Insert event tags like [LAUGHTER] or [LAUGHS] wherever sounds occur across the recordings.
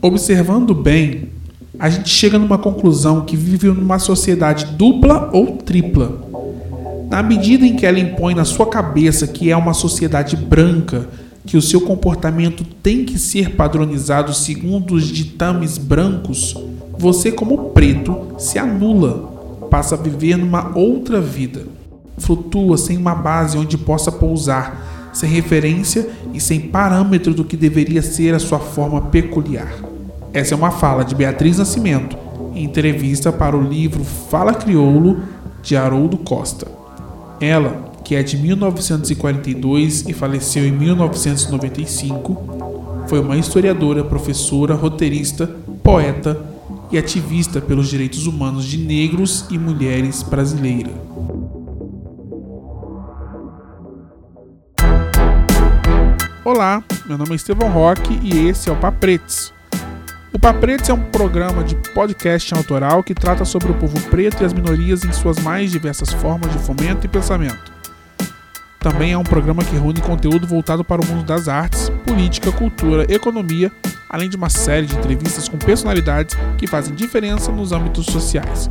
Observando bem, a gente chega numa conclusão que vive numa sociedade dupla ou tripla. Na medida em que ela impõe na sua cabeça que é uma sociedade branca, que o seu comportamento tem que ser padronizado segundo os ditames brancos, você, como preto, se anula, passa a viver numa outra vida. Flutua sem uma base onde possa pousar, sem referência e sem parâmetro do que deveria ser a sua forma peculiar. Essa é uma fala de Beatriz Nascimento, em entrevista para o livro Fala Crioulo, de Haroldo Costa. Ela, que é de 1942 e faleceu em 1995, foi uma historiadora, professora, roteirista, poeta e ativista pelos direitos humanos de negros e mulheres brasileira. Olá, meu nome é Estevão Roque e esse é o Papretes. O Papretes é um programa de podcast autoral que trata sobre o povo preto e as minorias em suas mais diversas formas de fomento e pensamento. Também é um programa que reúne conteúdo voltado para o mundo das artes, política, cultura, economia, além de uma série de entrevistas com personalidades que fazem diferença nos âmbitos sociais.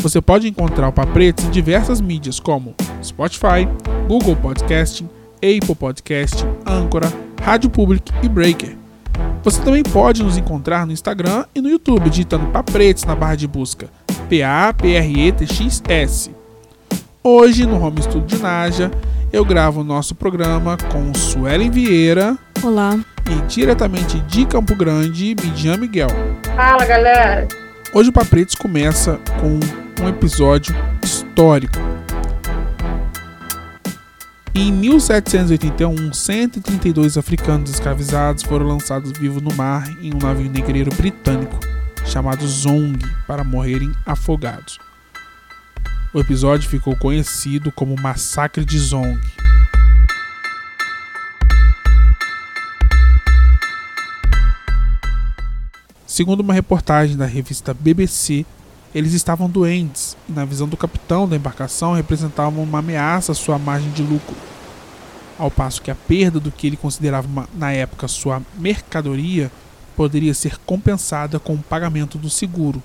Você pode encontrar o Papretes em diversas mídias como Spotify, Google Podcasting, Apple Podcasting, Anchor, Rádio Public e Breaker. Você também pode nos encontrar no Instagram e no YouTube digitando Papretes na barra de busca P-A-P-R-E-T-X-S. Hoje, no Home Studio de Naja, eu gravo o nosso programa com Suelen Vieira. Olá. E diretamente de Campo Grande, Midian Miguel. Fala, galera. Hoje o Papretes começa com um episódio histórico. Em 1781, 132 africanos escravizados foram lançados vivos no mar em um navio negreiro britânico chamado Zong para morrerem afogados. O episódio ficou conhecido como Massacre de Zong. Segundo uma reportagem da revista BBC, eles estavam doentes e, na visão do capitão da embarcação, representavam uma ameaça à sua margem de lucro. Ao passo que a perda do que ele considerava uma, na época sua mercadoria poderia ser compensada com o pagamento do seguro.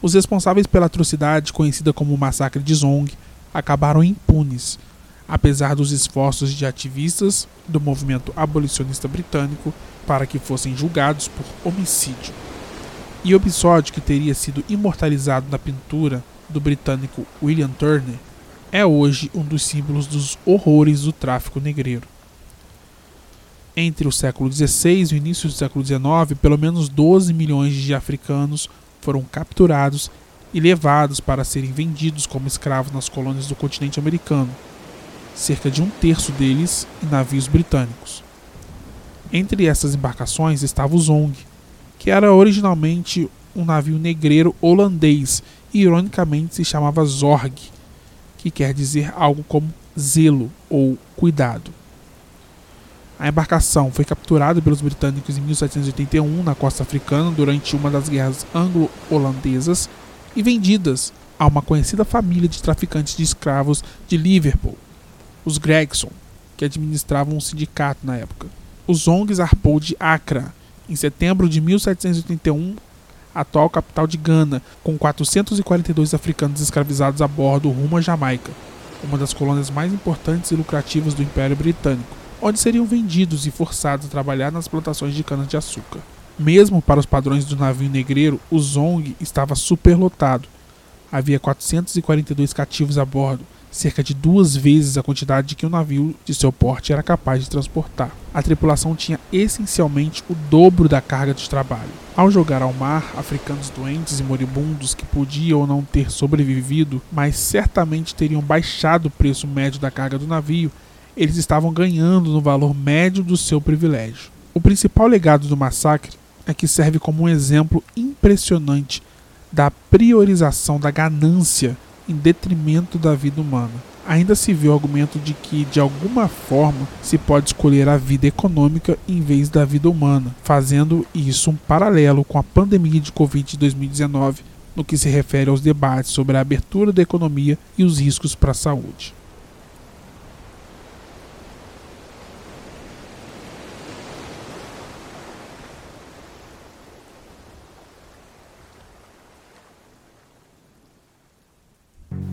Os responsáveis pela atrocidade, conhecida como o Massacre de Zong, acabaram impunes, apesar dos esforços de ativistas do movimento abolicionista britânico para que fossem julgados por homicídio. E o episódio que teria sido imortalizado na pintura do britânico William Turner é hoje um dos símbolos dos horrores do tráfico negreiro. Entre o século XVI e o início do século XIX, pelo menos 12 milhões de africanos foram capturados e levados para serem vendidos como escravos nas colônias do continente americano, cerca de um terço deles em navios britânicos. Entre essas embarcações estava o Zong, que era originalmente um navio negreiro holandês e ironicamente se chamava Zorg, que quer dizer algo como zelo ou cuidado. A embarcação foi capturada pelos britânicos em 1781 na costa africana durante uma das guerras anglo-holandesas e vendidas a uma conhecida família de traficantes de escravos de Liverpool, os Gregson, que administravam um sindicato na época. O Zong zarpou de Accra em setembro de 1781, atual capital de Gana, com 442 africanos escravizados a bordo rumo à Jamaica, uma das colônias mais importantes e lucrativas do Império Britânico onde seriam vendidos e forçados a trabalhar nas plantações de cana-de-açúcar. Mesmo para os padrões do navio negreiro, o Zong estava superlotado. Havia 442 cativos a bordo, cerca de duas vezes a quantidade que um navio de seu porte era capaz de transportar. A tripulação tinha essencialmente o dobro da carga de trabalho. Ao jogar ao mar africanos doentes e moribundos que podiam ou não ter sobrevivido, mas certamente teriam baixado o preço médio da carga do navio, eles estavam ganhando no valor médio do seu privilégio. O principal legado do massacre é que serve como um exemplo impressionante da priorização da ganância em detrimento da vida humana. Ainda se vê o argumento de que, de alguma forma, se pode escolher a vida econômica em vez da vida humana, fazendo isso um paralelo com a pandemia de Covid de 2019, no que se refere aos debates sobre a abertura da economia e os riscos para a saúde.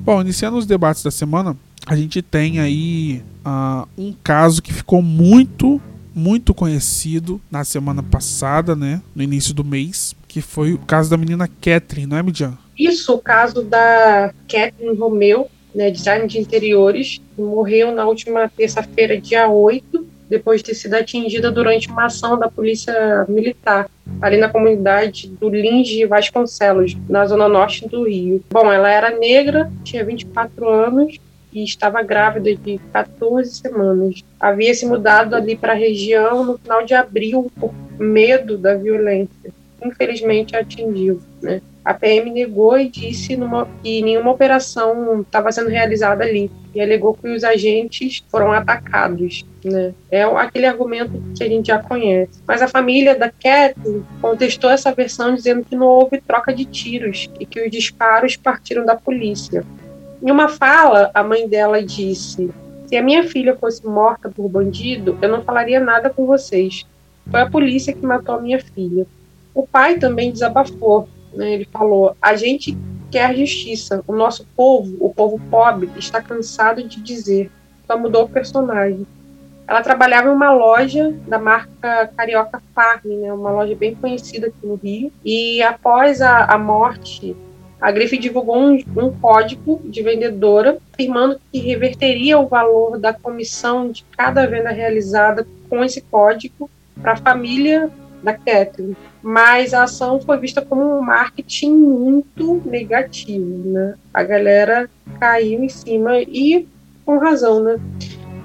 Bom, iniciando os debates da semana, a gente tem aí uh, um caso que ficou muito, muito conhecido na semana passada, né? No início do mês, que foi o caso da menina Catherine, não é, Midian? Isso, o caso da Catherine Romeu, né, design de interiores, morreu na última terça-feira, dia 8, depois de ter sido atingida durante uma ação da Polícia Militar, ali na comunidade do Lins de Vasconcelos, na zona norte do Rio. Bom, ela era negra, tinha 24 anos e estava grávida de 14 semanas. Havia se mudado ali para a região no final de abril por medo da violência. Infelizmente atingiu. Né? A PM negou e disse numa, que nenhuma operação estava sendo realizada ali e alegou que os agentes foram atacados. Né? É aquele argumento que a gente já conhece. Mas a família da Kathleen contestou essa versão dizendo que não houve troca de tiros e que os disparos partiram da polícia. Em uma fala, a mãe dela disse: Se a minha filha fosse morta por bandido, eu não falaria nada com vocês. Foi a polícia que matou a minha filha. O pai também desabafou. Né? Ele falou: A gente quer justiça. O nosso povo, o povo pobre, está cansado de dizer. Só mudou o personagem. Ela trabalhava em uma loja da marca Carioca Farm, né, uma loja bem conhecida aqui no Rio. E após a, a morte a Grife divulgou um, um, código de vendedora afirmando que reverteria o valor da comissão de cada venda realizada com esse código para a família da Kathleen. Mas a ação foi vista como um marketing muito negativo, né? A galera caiu em cima e com razão, né?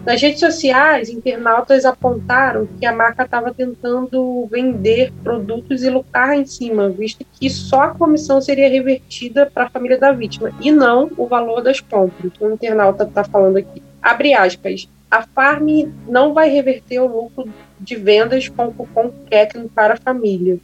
Nas redes sociais, internautas apontaram que a marca estava tentando vender produtos e lucrar em cima, visto que só a comissão seria revertida para a família da vítima e não o valor das compras. O internauta está falando aqui. Abre aspas. A Farm não vai reverter o lucro de vendas com cupom Kathleen para a família.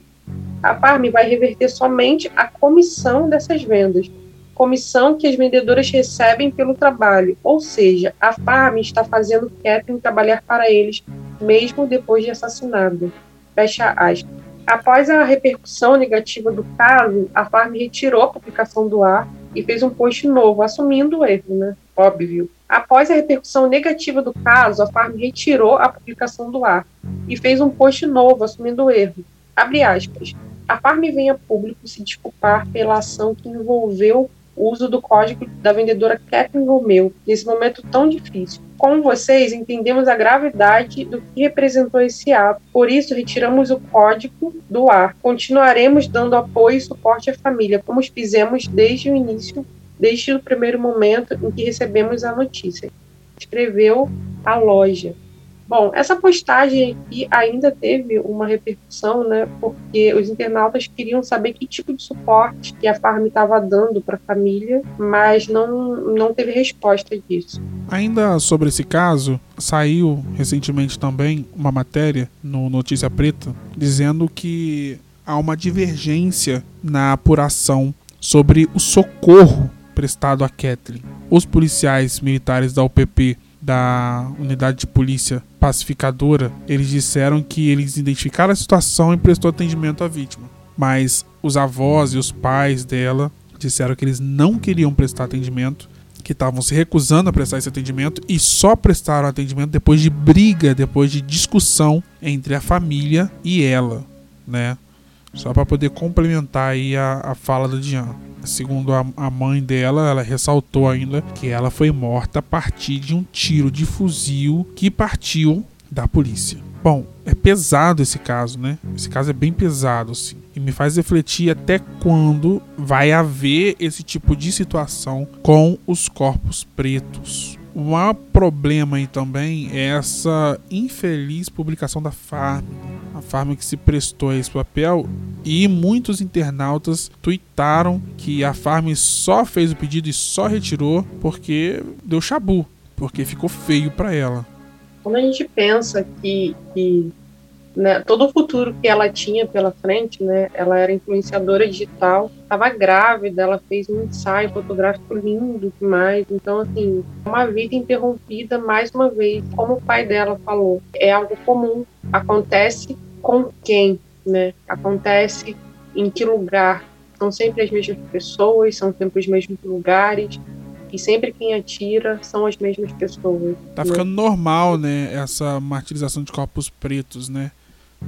A Farm vai reverter somente a comissão dessas vendas, comissão que as vendedoras recebem pelo trabalho, ou seja, a Farm está fazendo Catherine trabalhar para eles, mesmo depois de assassinada. Fecha aspas. Após a repercussão negativa do caso, a Farm retirou a publicação do ar e fez um post novo, assumindo o erro, né? Óbvio. Após a repercussão negativa do caso, a Farm retirou a publicação do ar e fez um post novo, assumindo o erro. Abre aspas. A Farm vem a público se desculpar pela ação que envolveu o uso do código da vendedora Catherine Romeu nesse momento tão difícil. Como vocês, entendemos a gravidade do que representou esse ato, por isso retiramos o código do ar. Continuaremos dando apoio e suporte à família, como fizemos desde o início, desde o primeiro momento em que recebemos a notícia. Escreveu a loja. Bom, essa postagem aqui ainda teve uma repercussão, né? Porque os internautas queriam saber que tipo de suporte que a Farm estava dando para a família, mas não, não teve resposta disso. Ainda sobre esse caso, saiu recentemente também uma matéria no Notícia Preta dizendo que há uma divergência na apuração sobre o socorro prestado a Kathleen. Os policiais militares da UPP da unidade de polícia pacificadora, eles disseram que eles identificaram a situação e prestou atendimento à vítima. Mas os avós e os pais dela disseram que eles não queriam prestar atendimento, que estavam se recusando a prestar esse atendimento e só prestaram atendimento depois de briga, depois de discussão entre a família e ela, né? Só para poder complementar aí a, a fala da Diana. Segundo a, a mãe dela, ela ressaltou ainda que ela foi morta a partir de um tiro de fuzil que partiu da polícia. Bom, é pesado esse caso, né? Esse caso é bem pesado, assim. E me faz refletir até quando vai haver esse tipo de situação com os corpos pretos. Um problema aí também é essa infeliz publicação da Farm. A Farm que se prestou a esse papel e muitos internautas tuitaram que a Farm só fez o pedido e só retirou porque deu chabu, porque ficou feio para ela. Quando a gente pensa que, que né, todo o futuro que ela tinha pela frente, né? Ela era influenciadora digital, estava grávida, ela fez um ensaio fotográfico lindo demais. Então, assim, uma vida interrompida mais uma vez, como o pai dela falou, é algo comum. Acontece com quem, né? Acontece em que lugar? São sempre as mesmas pessoas, são sempre os mesmos lugares e sempre quem atira são as mesmas pessoas. Tá né? ficando normal, né, essa martirização de corpos pretos, né?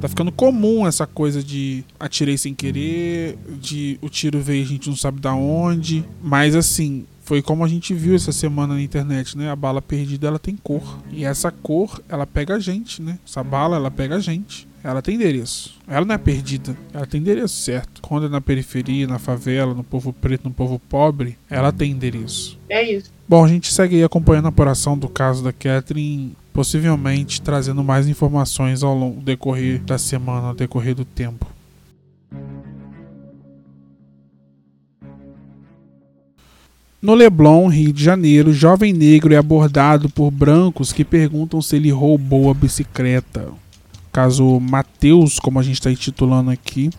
Tá ficando comum essa coisa de atirei sem querer, de o tiro veio a gente não sabe da onde. Mas assim, foi como a gente viu essa semana na internet, né? A bala perdida ela tem cor. E essa cor, ela pega a gente, né? Essa bala, ela pega a gente. Ela tem endereço. Ela não é perdida. Ela tem endereço certo. Quando é na periferia, na favela, no povo preto, no povo pobre, ela tem endereço. É isso. Bom, a gente segue aí acompanhando a apuração do caso da Catherine possivelmente trazendo mais informações ao longo decorrer da semana, ao decorrer do tempo. No Leblon, Rio de Janeiro, jovem negro é abordado por brancos que perguntam se ele roubou a bicicleta. Caso Mateus, como a gente está intitulando aqui,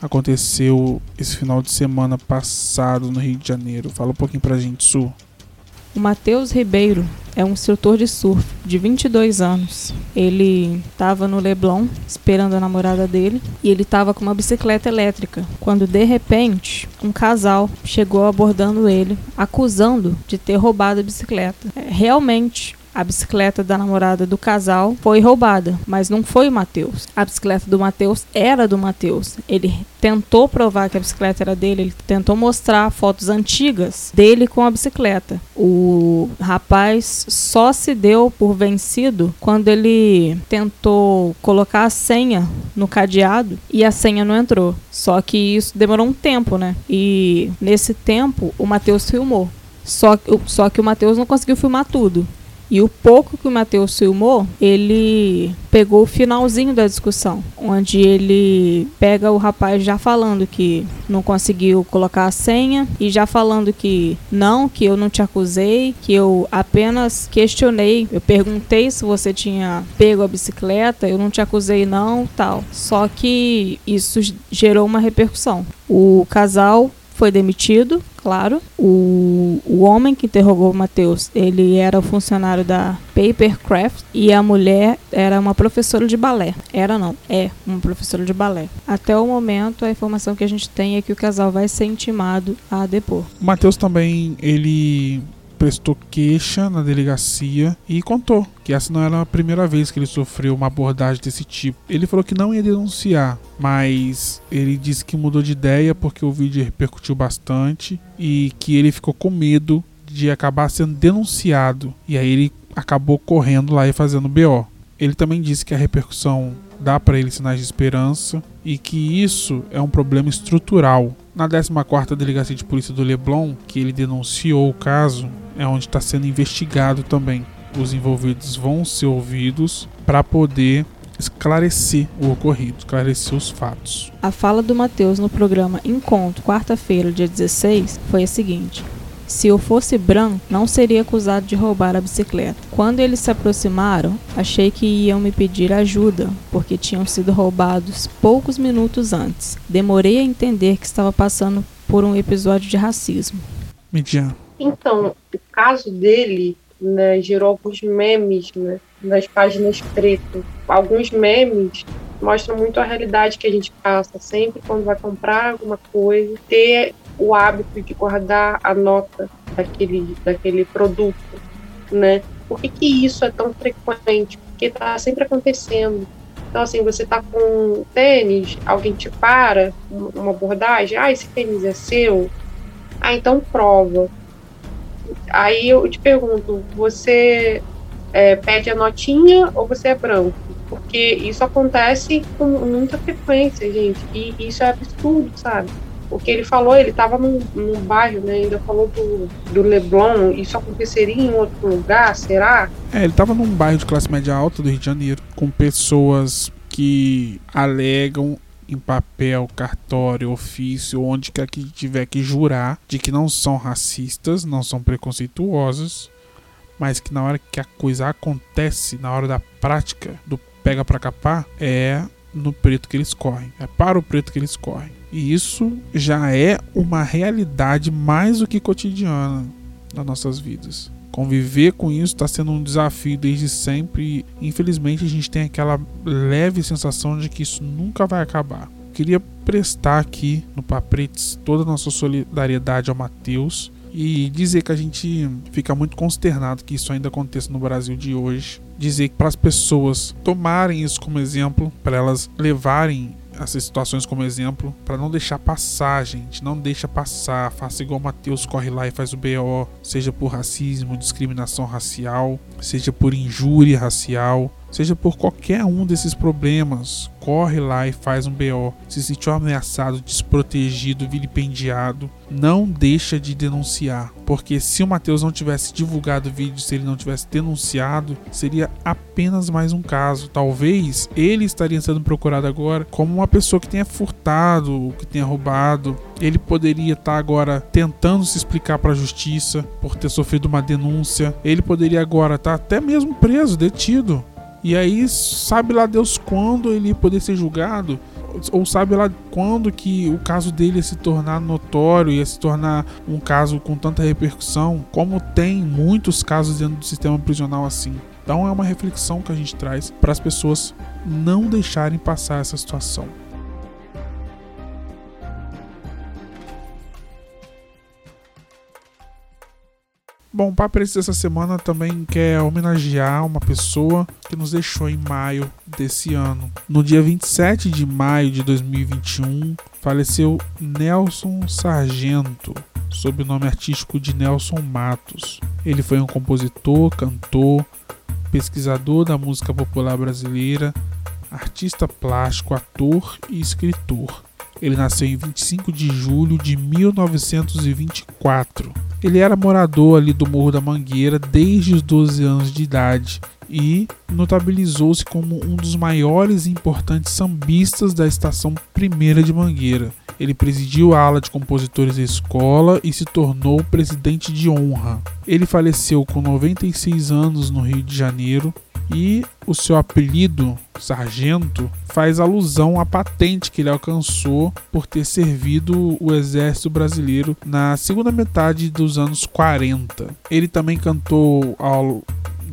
aconteceu esse final de semana passado no Rio de Janeiro. Fala um pouquinho pra gente, Su. O Matheus Ribeiro é um instrutor de surf de 22 anos. Ele estava no Leblon esperando a namorada dele e ele estava com uma bicicleta elétrica. Quando de repente um casal chegou abordando ele, acusando de ter roubado a bicicleta. É, realmente a bicicleta da namorada do casal foi roubada, mas não foi o Matheus. A bicicleta do Matheus era do Matheus. Ele tentou provar que a bicicleta era dele, ele tentou mostrar fotos antigas dele com a bicicleta. O rapaz só se deu por vencido quando ele tentou colocar a senha no cadeado e a senha não entrou. Só que isso demorou um tempo, né? E nesse tempo o Matheus filmou. Só, só que o Matheus não conseguiu filmar tudo. E o pouco que o Matheus filmou, ele pegou o finalzinho da discussão, onde ele pega o rapaz já falando que não conseguiu colocar a senha e já falando que não, que eu não te acusei, que eu apenas questionei, eu perguntei se você tinha pego a bicicleta, eu não te acusei não, tal. Só que isso gerou uma repercussão. O casal foi demitido, claro. O, o homem que interrogou o Matheus, ele era o funcionário da Papercraft e a mulher era uma professora de balé. Era não, é uma professora de balé. Até o momento, a informação que a gente tem é que o casal vai ser intimado a depor. O Matheus também, ele prestou queixa na delegacia e contou que essa não era a primeira vez que ele sofreu uma abordagem desse tipo. Ele falou que não ia denunciar, mas ele disse que mudou de ideia porque o vídeo repercutiu bastante e que ele ficou com medo de acabar sendo denunciado. E aí ele acabou correndo lá e fazendo BO. Ele também disse que a repercussão dá para ele sinais de esperança e que isso é um problema estrutural. Na 14ª Delegacia de Polícia do Leblon, que ele denunciou o caso, é onde está sendo investigado também. Os envolvidos vão ser ouvidos para poder esclarecer o ocorrido, esclarecer os fatos. A fala do Matheus no programa Encontro, quarta-feira, dia 16, foi a seguinte: se eu fosse branco, não seria acusado de roubar a bicicleta. Quando eles se aproximaram, achei que iam me pedir ajuda, porque tinham sido roubados poucos minutos antes. Demorei a entender que estava passando por um episódio de racismo. Midian. Então, o caso dele né, gerou alguns memes né, nas páginas pretas. Alguns memes mostram muito a realidade que a gente passa sempre quando vai comprar alguma coisa, ter o hábito de guardar a nota daquele, daquele produto, né? Por que, que isso é tão frequente? Porque está sempre acontecendo. Então, assim, você está com tênis, alguém te para, uma abordagem, ah, esse tênis é seu? Ah, então prova. Aí eu te pergunto, você é, pede a notinha ou você é branco? Porque isso acontece com muita frequência, gente, e isso é absurdo, sabe? o que ele falou, ele estava num, num, bairro, né? Ainda falou do, do Leblon. Isso aconteceria em outro lugar, será? É, ele estava num bairro de classe média alta do Rio de Janeiro, com pessoas que alegam em papel, cartório, ofício, onde quer que tiver que jurar de que não são racistas, não são preconceituosas, mas que na hora que a coisa acontece, na hora da prática, do pega para capar é no preto que eles correm, é para o preto que eles correm. E isso já é uma realidade mais do que cotidiana nas nossas vidas. Conviver com isso está sendo um desafio desde sempre e infelizmente a gente tem aquela leve sensação de que isso nunca vai acabar. Queria prestar aqui no Papretes toda a nossa solidariedade ao Matheus e dizer que a gente fica muito consternado que isso ainda aconteça no Brasil de hoje. Dizer para as pessoas tomarem isso como exemplo, para elas levarem essas situações como exemplo para não deixar passar, gente. Não deixa passar. Faça igual o Matheus corre lá e faz o BO, seja por racismo, discriminação racial, seja por injúria racial, seja por qualquer um desses problemas. Corre lá e faz um BO. Se sentiu ameaçado, desprotegido, vilipendiado, não deixa de denunciar, porque se o Matheus não tivesse divulgado o vídeo, se ele não tivesse denunciado, seria apenas mais um caso. Talvez ele estaria sendo procurado agora como uma pessoa que tenha furtado, que tenha roubado. Ele poderia estar agora tentando se explicar para a justiça por ter sofrido uma denúncia. Ele poderia agora estar até mesmo preso, detido. E aí, sabe lá Deus quando ele poder ser julgado? Ou sabe lá quando que o caso dele ia se tornar notório, ia se tornar um caso com tanta repercussão, como tem muitos casos dentro do sistema prisional assim. Então é uma reflexão que a gente traz para as pessoas não deixarem passar essa situação. Bom, o Papo dessa semana também quer homenagear uma pessoa que nos deixou em maio desse ano. No dia 27 de maio de 2021, faleceu Nelson Sargento, sob o nome artístico de Nelson Matos. Ele foi um compositor, cantor, pesquisador da música popular brasileira, artista plástico, ator e escritor. Ele nasceu em 25 de julho de 1924 ele era morador ali do Morro da Mangueira desde os 12 anos de idade e notabilizou-se como um dos maiores e importantes sambistas da estação primeira de Mangueira. Ele presidiu a ala de compositores da escola e se tornou presidente de honra. Ele faleceu com 96 anos no Rio de Janeiro e o seu apelido, sargento, faz alusão à patente que ele alcançou por ter servido o exército brasileiro na segunda metade dos anos 40. Ele também cantou ao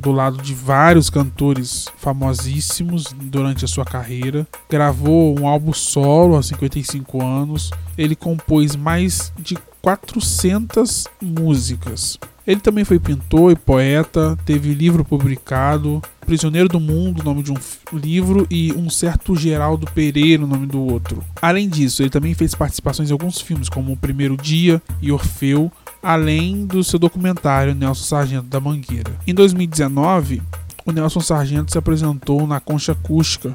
do lado de vários cantores famosíssimos durante a sua carreira. Gravou um álbum solo aos 55 anos. Ele compôs mais de 400 músicas. Ele também foi pintor e poeta, teve livro publicado, Prisioneiro do Mundo, nome de um livro, e Um Certo Geraldo Pereira, nome do outro. Além disso, ele também fez participações em alguns filmes, como O Primeiro Dia e Orfeu, além do seu documentário Nelson Sargento da Mangueira. Em 2019, o Nelson Sargento se apresentou na Concha Acústica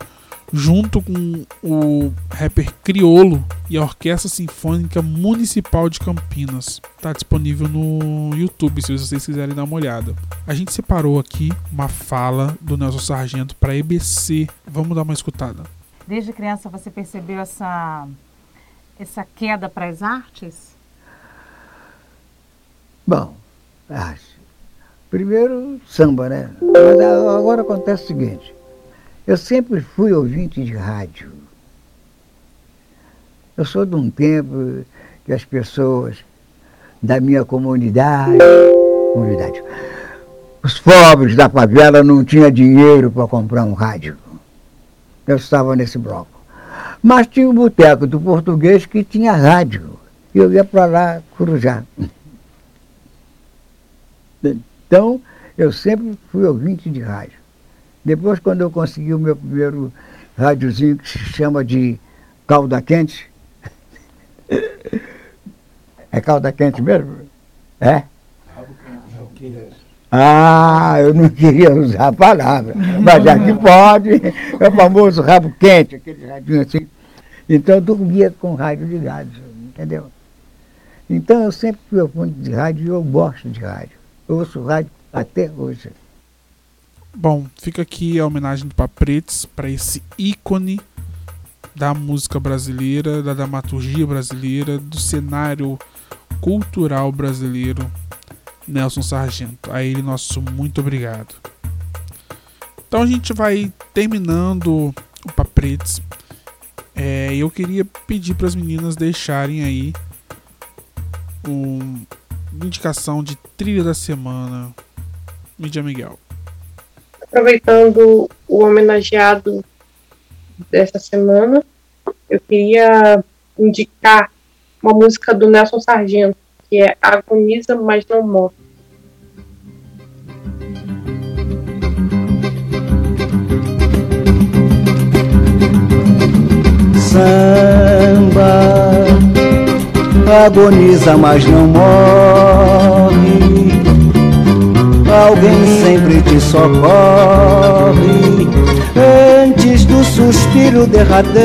junto com o rapper Criolo e a Orquestra Sinfônica Municipal de Campinas. Está disponível no YouTube se vocês quiserem dar uma olhada. A gente separou aqui uma fala do Nelson Sargento para EBC. Vamos dar uma escutada. Desde criança você percebeu essa essa queda para as artes? Bom, arte. Primeiro samba, né? Mas agora acontece o seguinte eu sempre fui ouvinte de rádio. Eu sou de um tempo que as pessoas da minha comunidade, comunidade os pobres da favela não tinham dinheiro para comprar um rádio. Eu estava nesse bloco. Mas tinha um boteco do português que tinha rádio. E eu ia para lá corujar. Então, eu sempre fui ouvinte de rádio. Depois, quando eu consegui o meu primeiro rádiozinho que se chama de calda quente. [LAUGHS] é calda quente mesmo? É? Ah, eu não queria usar a palavra, mas já que pode, é o famoso rabo quente, aquele radinho assim. Então eu dormia com rádio ligado, entendeu? Então eu sempre fui ao ponto de rádio e eu gosto de rádio. Eu ouço rádio até hoje. Bom, fica aqui a homenagem do Papretes para esse ícone da música brasileira, da dramaturgia brasileira, do cenário cultural brasileiro, Nelson Sargento. A ele nosso muito obrigado. Então a gente vai terminando o Papretes. É, eu queria pedir para as meninas deixarem aí um, uma indicação de trilha da semana. Mídia Miguel. Aproveitando o homenageado dessa semana, eu queria indicar uma música do Nelson Sargento, que é Agoniza, mas não morre. Samba agoniza, mas não morre. Alguém sempre te socorre antes do suspiro derradeiro.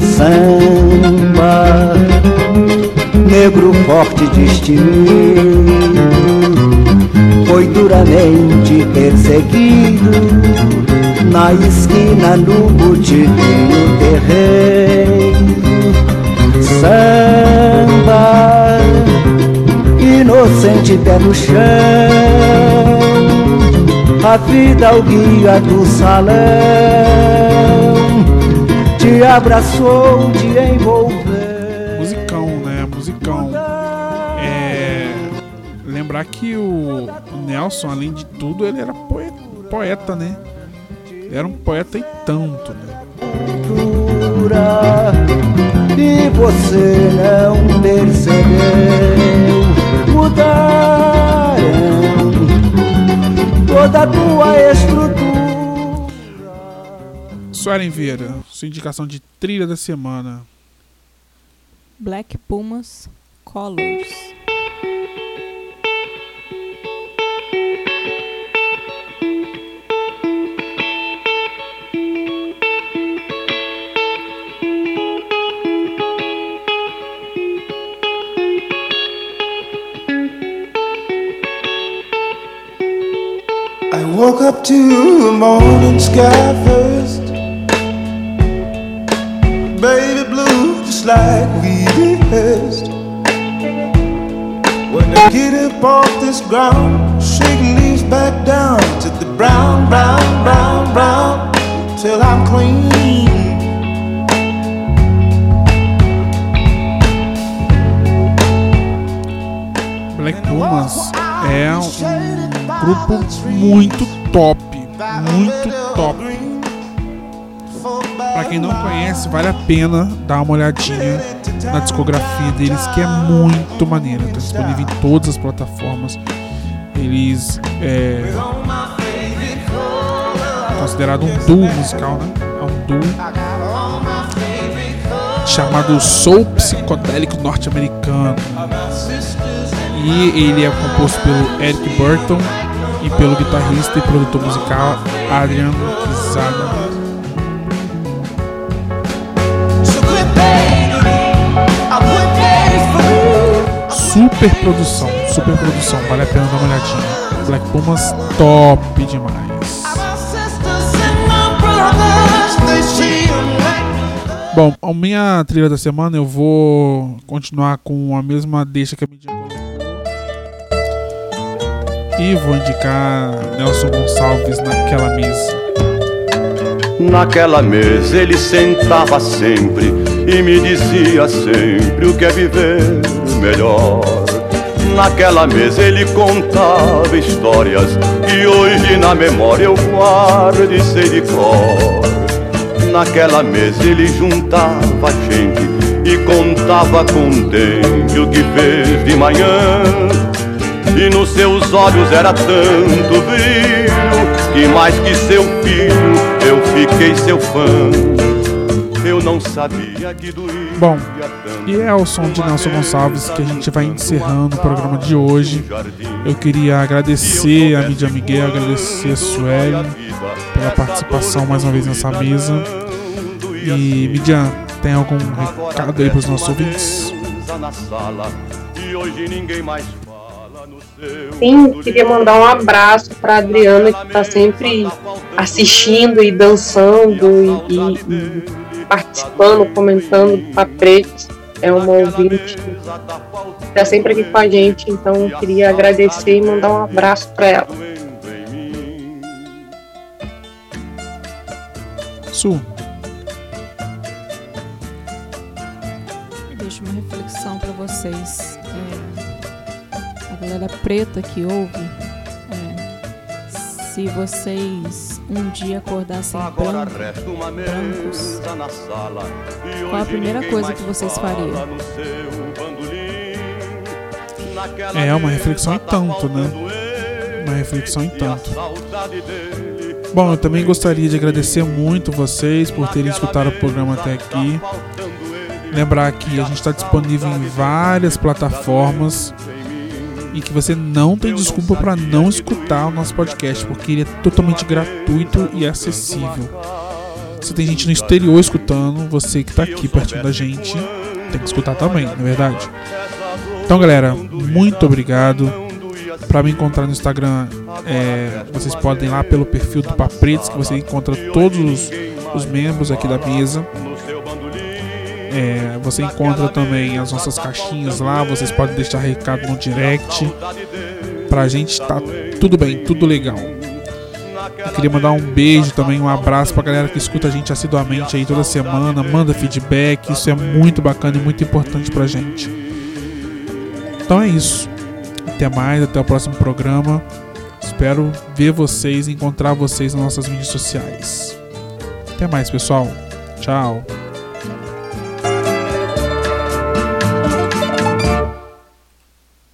Samba, negro forte destino, foi duramente perseguido na esquina no botiquinho terreiro. Samba, inocente pé no chão, a vida o guia do salão, te abraçou, te envolveu. Musicão, né? Musicão. É. Lembrar que o Nelson, além de tudo, ele era poeta, poeta né? Ele era um poeta e tanto, né? E você não percebeu Mudaram toda a tua estrutura Suelen Vieira, sua indicação de trilha da semana. Black Pumas Colors. Woke up to the morning sky first. Baby blue, just like we rehearsed. When I get up off this ground, shaking leaves back down to the brown, brown, brown, brown, till I'm clean. Black Pumas é um grupo muito top, muito top. Pra quem não conhece, vale a pena dar uma olhadinha na discografia deles, que é muito maneira. Tá disponível em todas as plataformas. Eles é considerado um duo musical, né? É um duo chamado Soul Psicodélico Norte-Americano. E ele é composto pelo Eric Burton e pelo guitarrista e produtor musical Adrian Quizada. So quit begging, I quit begging for Super produção, super produção, vale a pena dar uma olhadinha. Black Pumas top demais. Bom, a minha trilha da semana eu vou continuar com a mesma deixa que a colocou. E vou indicar Nelson Gonçalves naquela mesa. Naquela mesa ele sentava sempre e me dizia sempre o que é viver melhor. Naquela mesa ele contava histórias que hoje na memória eu guardo e sei de cor. Naquela mesa ele juntava gente e contava contente o que fez de manhã. E nos seus olhos era tanto brilho que mais que seu filho eu fiquei seu fã. Eu não sabia que doía Bom. E é o som de Nelson Gonçalves que a gente vai encerrando o programa de hoje. Eu queria agradecer a mídia Miguel, agradecer a Sueli pela participação mais uma vez nessa mesa. E Midian, tem algum recado aí para os nossos ouvintes? Na sala, e hoje ninguém mais Sim, queria mandar um abraço para Adriana que está sempre assistindo e dançando e, e, e participando, comentando para. É uma ouvinte está sempre aqui com a gente, então queria agradecer e mandar um abraço para ela. Su. Deixo uma reflexão para vocês a galera preta que ouve, é, se vocês um dia acordassem Agora branco, brancos, mesa na sala. E Qual a primeira coisa que vocês fariam? É, uma reflexão em tanto, tá né? faltando ele uma reflexão em tanto. Bom, eu também gostaria de agradecer muito vocês por terem escutado o programa até aqui. Lembrar que a gente está disponível em várias plataformas e que você não tem desculpa para não escutar o nosso podcast, porque ele é totalmente gratuito e acessível. Se tem gente no exterior escutando, você que está aqui pertinho da gente tem que escutar também, não é verdade? Então, galera, muito obrigado. Para me encontrar no Instagram, é, vocês podem ir lá pelo perfil do Papretes, que você encontra todos os, os membros aqui da mesa. É, você encontra também as nossas caixinhas lá, vocês podem deixar recado no direct. Pra gente tá tudo bem, tudo legal. Eu queria mandar um beijo também, um abraço pra galera que escuta a gente assiduamente aí toda semana, manda feedback, isso é muito bacana e muito importante pra gente. Então é isso. Até mais, até o próximo programa. Espero ver vocês, encontrar vocês nas nossas mídias sociais. Até mais, pessoal. Tchau.